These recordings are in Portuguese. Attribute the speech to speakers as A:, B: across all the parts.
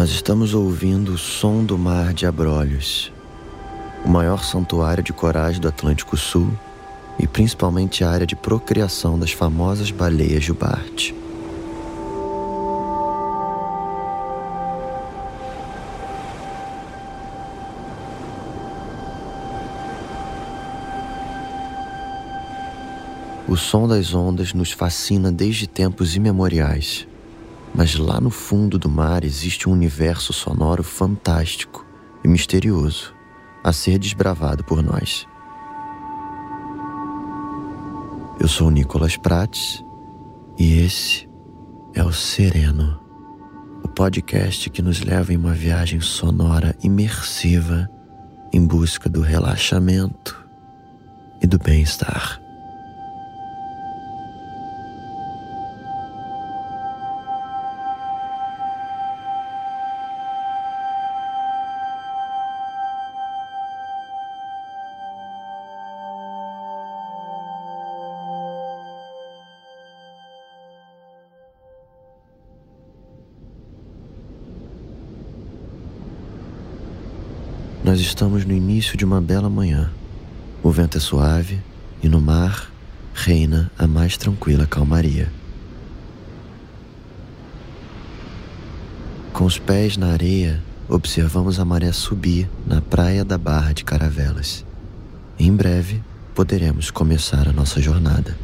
A: Nós estamos ouvindo o som do mar de Abrolhos, o maior santuário de corais do Atlântico Sul e principalmente a área de procriação das famosas baleias jubarte. O som das ondas nos fascina desde tempos imemoriais. Mas lá no fundo do mar existe um universo sonoro fantástico e misterioso a ser desbravado por nós. Eu sou Nicolas Prates e esse é o Sereno, o podcast que nos leva em uma viagem sonora imersiva em busca do relaxamento e do bem-estar. Nós estamos no início de uma bela manhã. O vento é suave e no mar reina a mais tranquila calmaria. Com os pés na areia, observamos a maré subir na praia da Barra de Caravelas. Em breve, poderemos começar a nossa jornada.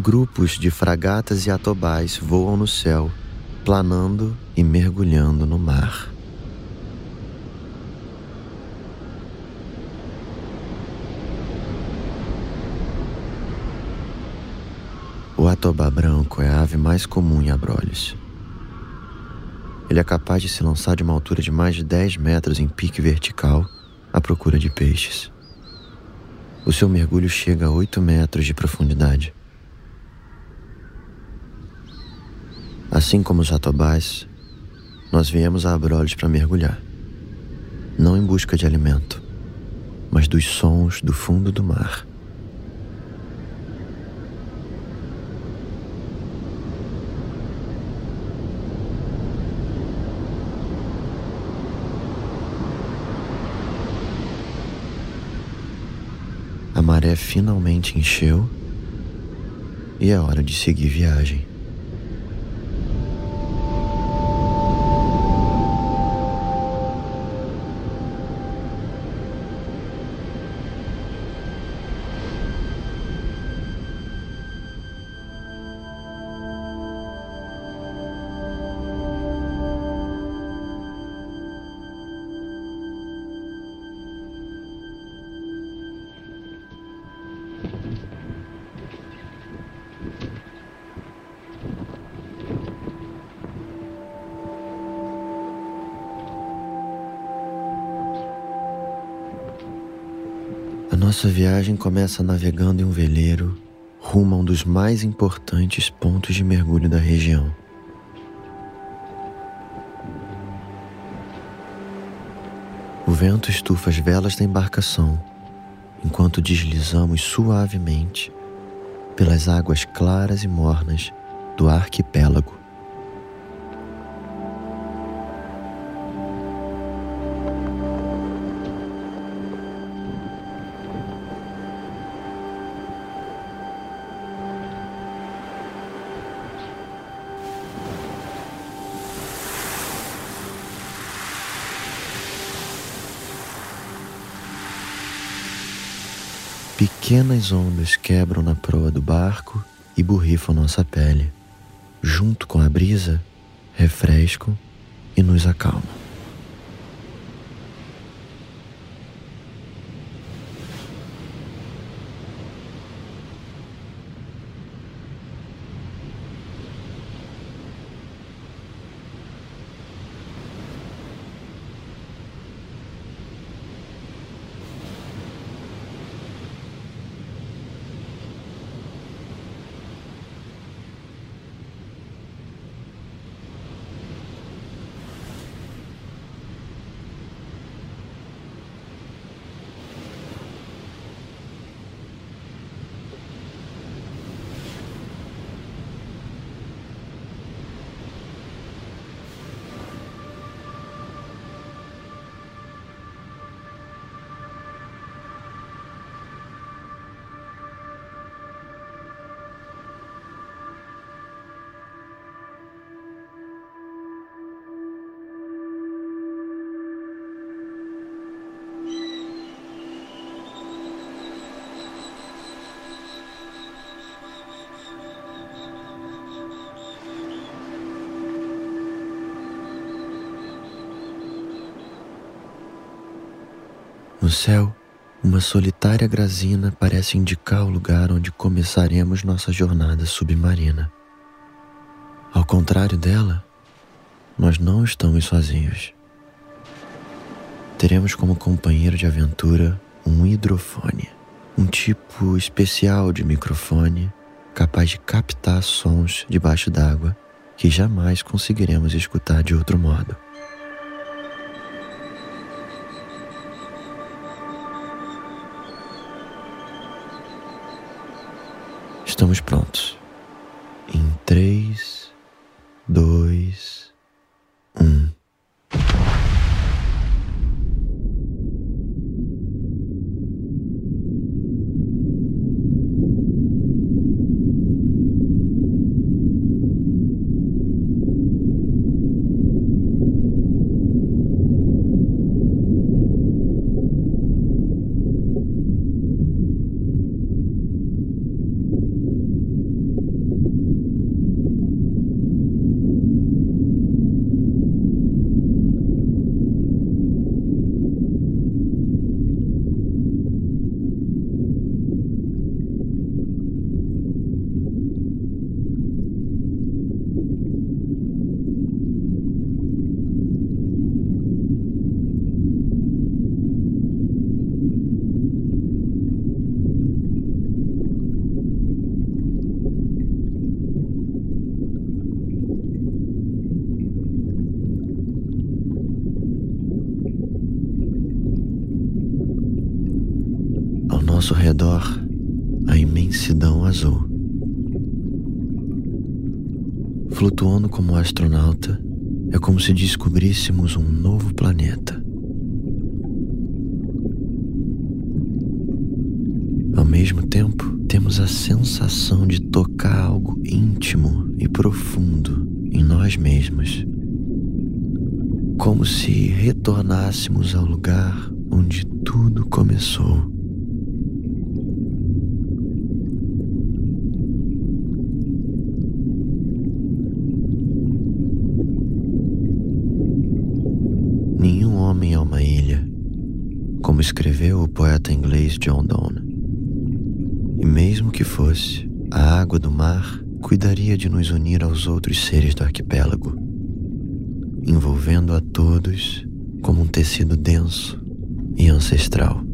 A: Grupos de fragatas e atobais voam no céu, planando e mergulhando no mar. O atobá branco é a ave mais comum em Abrolhos. Ele é capaz de se lançar de uma altura de mais de 10 metros em pique vertical à procura de peixes. O seu mergulho chega a 8 metros de profundidade. Assim como os jatobás, nós viemos a Abrolhos para mergulhar, não em busca de alimento, mas dos sons do fundo do mar. A maré finalmente encheu e é hora de seguir viagem. Nossa viagem começa navegando em um veleiro rumo a um dos mais importantes pontos de mergulho da região. O vento estufa as velas da embarcação enquanto deslizamos suavemente pelas águas claras e mornas do arquipélago. Pequenas ondas quebram na proa do barco e borrifam nossa pele. Junto com a brisa, refrescam e nos acalmam. No céu, uma solitária grazina parece indicar o lugar onde começaremos nossa jornada submarina. Ao contrário dela, nós não estamos sozinhos. Teremos como companheiro de aventura um hidrofone, um tipo especial de microfone capaz de captar sons debaixo d'água que jamais conseguiremos escutar de outro modo. Estamos prontos. Em três, dois, um. nosso redor a imensidão azul. Flutuando como astronauta, é como se descobríssemos um novo planeta. Ao mesmo tempo, temos a sensação de tocar algo íntimo e profundo em nós mesmos, como se retornássemos ao lugar onde tudo começou. homem é uma ilha, como escreveu o poeta inglês John Donne. E mesmo que fosse, a água do mar cuidaria de nos unir aos outros seres do arquipélago, envolvendo a todos como um tecido denso e ancestral.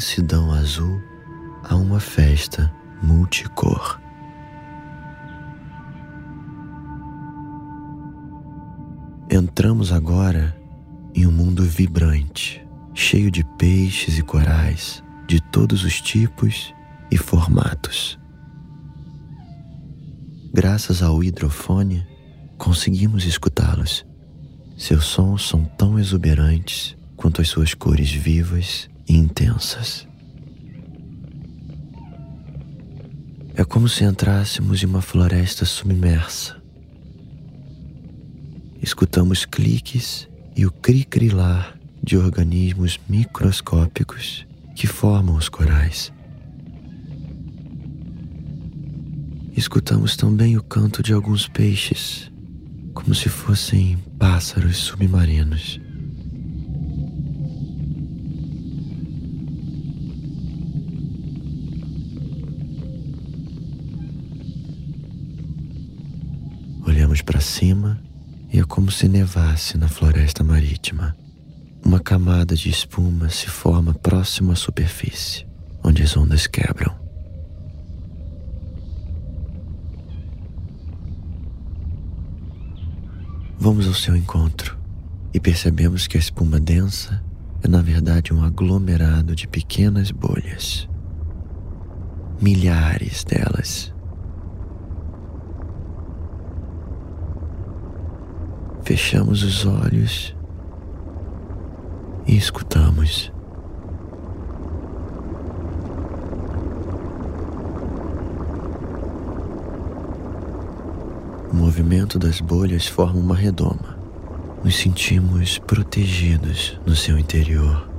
A: Imensidão azul a uma festa multicor. Entramos agora em um mundo vibrante, cheio de peixes e corais de todos os tipos e formatos. Graças ao hidrofone, conseguimos escutá-los. Seus sons são tão exuberantes quanto as suas cores vivas intensas. É como se entrássemos em uma floresta submersa. Escutamos cliques e o cri-crilar de organismos microscópicos que formam os corais. Escutamos também o canto de alguns peixes, como se fossem pássaros submarinos. Para cima e é como se nevasse na floresta marítima. Uma camada de espuma se forma próximo à superfície, onde as ondas quebram. Vamos ao seu encontro e percebemos que a espuma densa é, na verdade, um aglomerado de pequenas bolhas. Milhares delas. Fechamos os olhos e escutamos. O movimento das bolhas forma uma redoma. Nos sentimos protegidos no seu interior.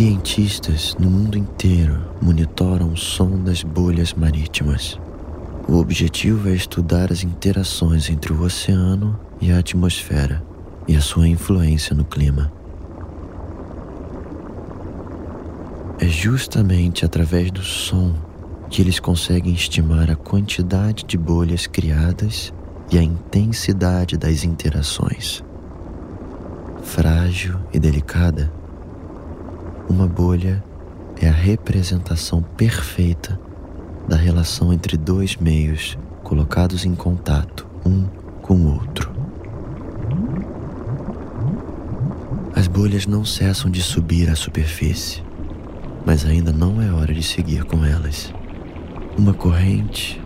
A: Cientistas no mundo inteiro monitoram o som das bolhas marítimas. O objetivo é estudar as interações entre o oceano e a atmosfera e a sua influência no clima. É justamente através do som que eles conseguem estimar a quantidade de bolhas criadas e a intensidade das interações. Frágil e delicada, uma bolha é a representação perfeita da relação entre dois meios colocados em contato um com o outro. As bolhas não cessam de subir à superfície, mas ainda não é hora de seguir com elas. Uma corrente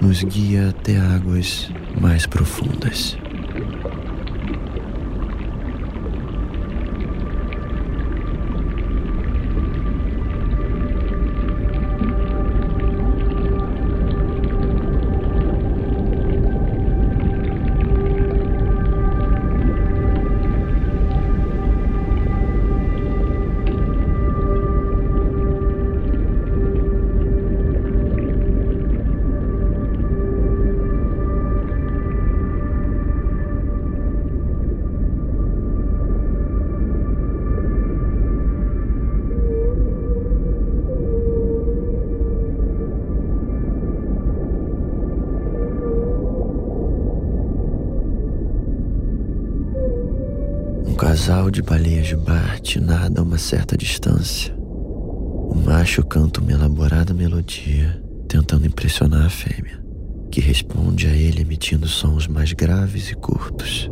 A: nos guia até águas mais profundas. Casal de baleias bate nada a uma certa distância. O macho canta uma elaborada melodia, tentando impressionar a fêmea, que responde a ele emitindo sons mais graves e curtos.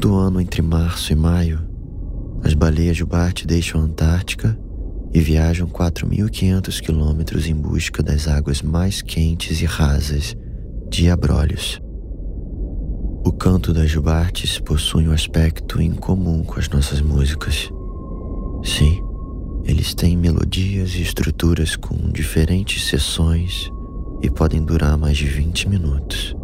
A: Todo ano, entre março e maio, as baleias jubarte deixam a Antártica e viajam 4.500 quilômetros em busca das águas mais quentes e rasas de Abrolhos. O canto das jubartes possui um aspecto incomum com as nossas músicas. Sim, eles têm melodias e estruturas com diferentes sessões e podem durar mais de 20 minutos.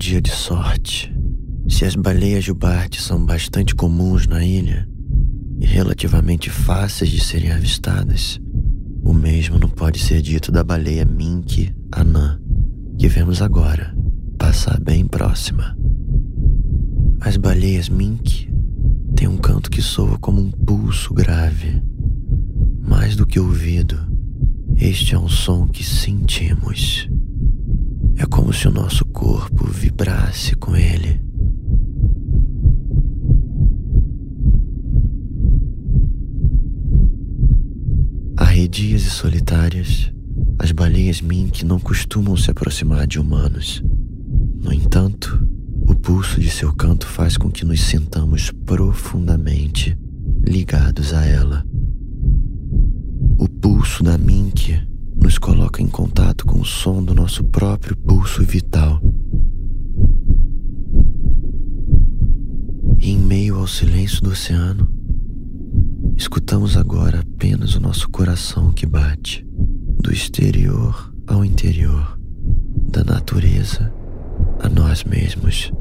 A: Dia de sorte. Se as baleias jubarte são bastante comuns na ilha e relativamente fáceis de serem avistadas, o mesmo não pode ser dito da baleia mink anã, que vemos agora passar bem próxima. As baleias mink têm um canto que soa como um pulso grave. Mais do que ouvido, este é um som que sentimos. É como se o nosso corpo vibrasse com ele. Arredias e solitárias, as baleias mink não costumam se aproximar de humanos. No entanto, o pulso de seu canto faz com que nos sintamos profundamente ligados a ela. O pulso da mink nos coloca em contato com o som do nosso próprio pulso vital. E em meio ao silêncio do oceano, escutamos agora apenas o nosso coração que bate, do exterior ao interior, da natureza a nós mesmos.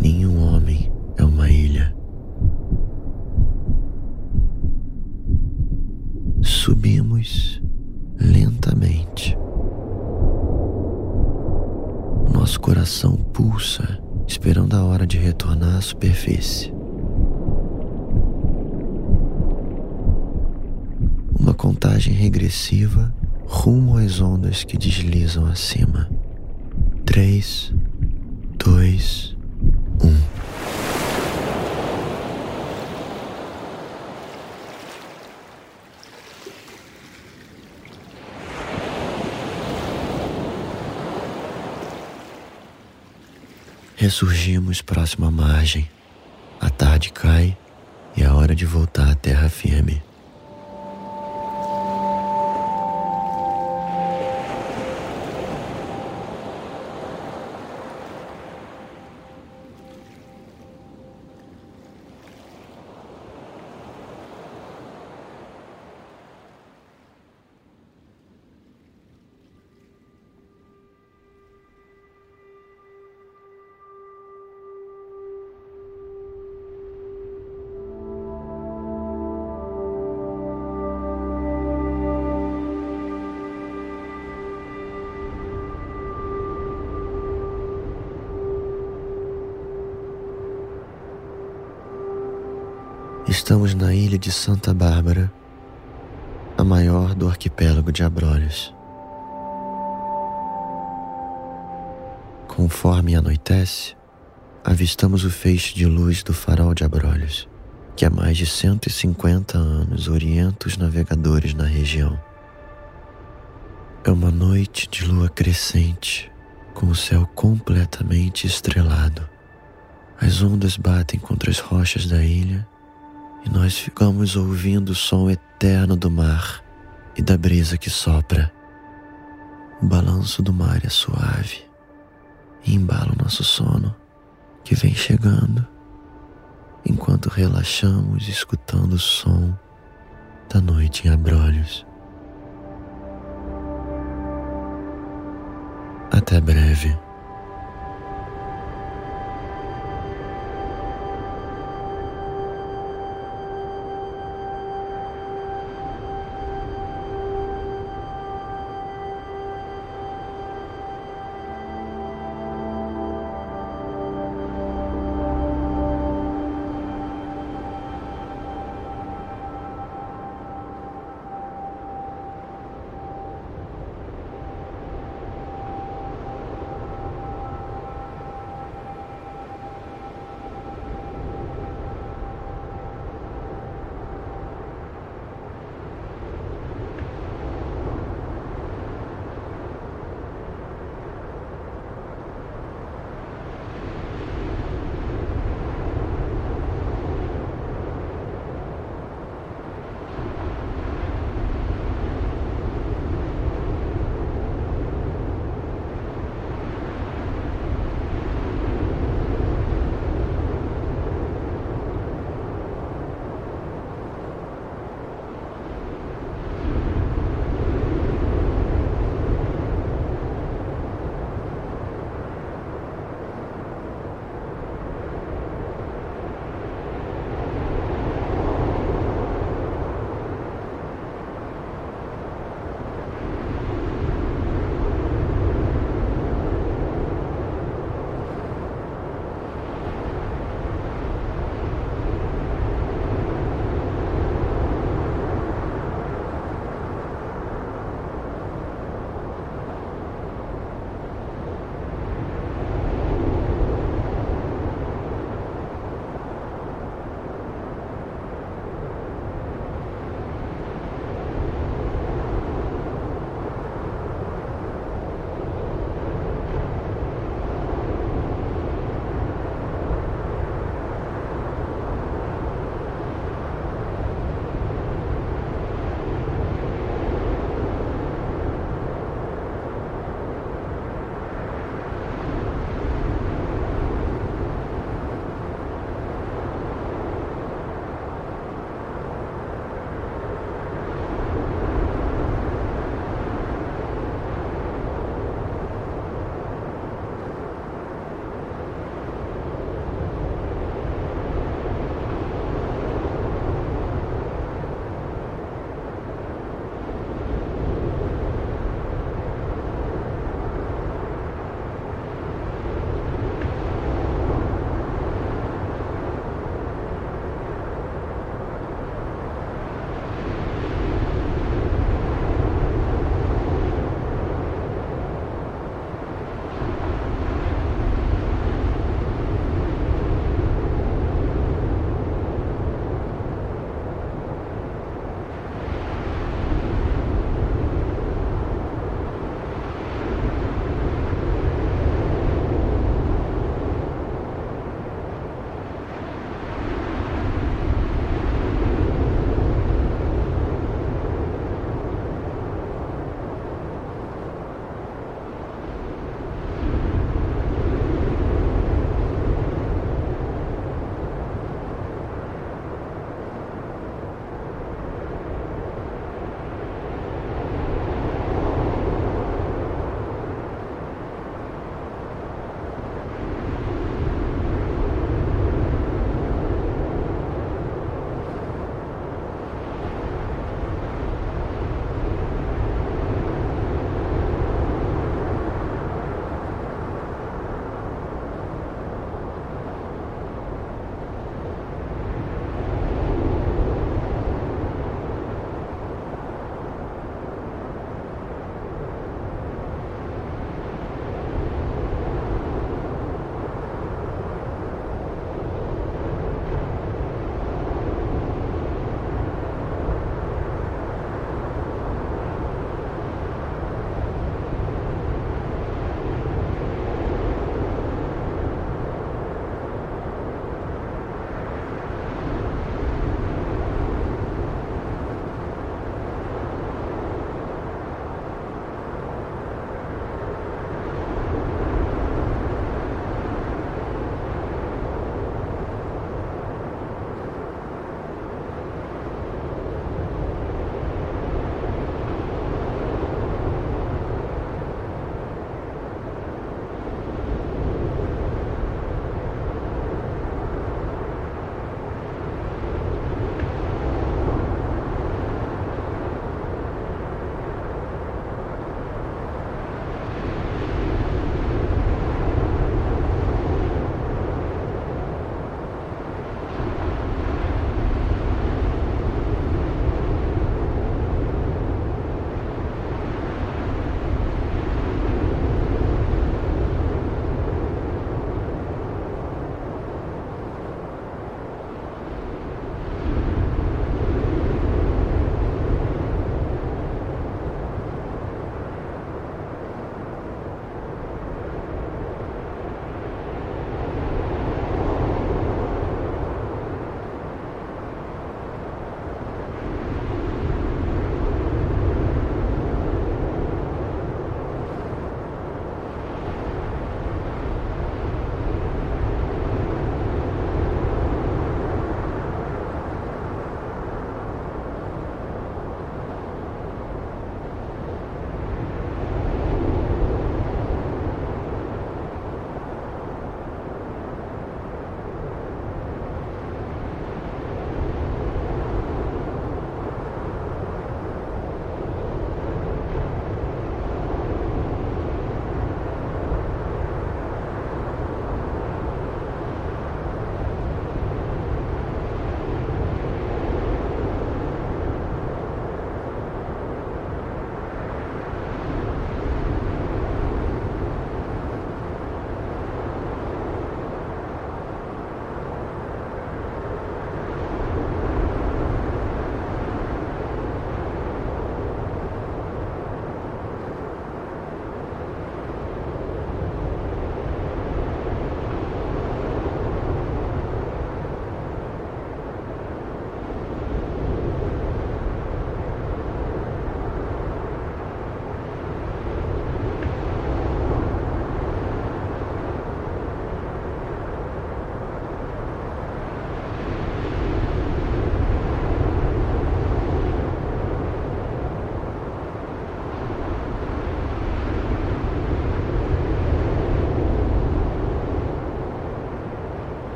A: Nenhum homem é uma ilha. Subimos lentamente. Nosso coração pulsa, esperando a hora de retornar à superfície. Uma contagem regressiva rumo às ondas que deslizam acima. Três, dois, um. Ressurgimos próximo à margem. A tarde cai e é hora de voltar à terra firme. Estamos na ilha de Santa Bárbara, a maior do arquipélago de Abrolhos. Conforme anoitece, avistamos o feixe de luz do farol de Abrolhos, que há mais de 150 anos orienta os navegadores na região. É uma noite de lua crescente, com o céu completamente estrelado. As ondas batem contra as rochas da ilha e nós ficamos ouvindo o som eterno do mar e da brisa que sopra. O balanço do mar é suave e embala o nosso sono que vem chegando, enquanto relaxamos escutando o som da noite em abrolhos. Até breve.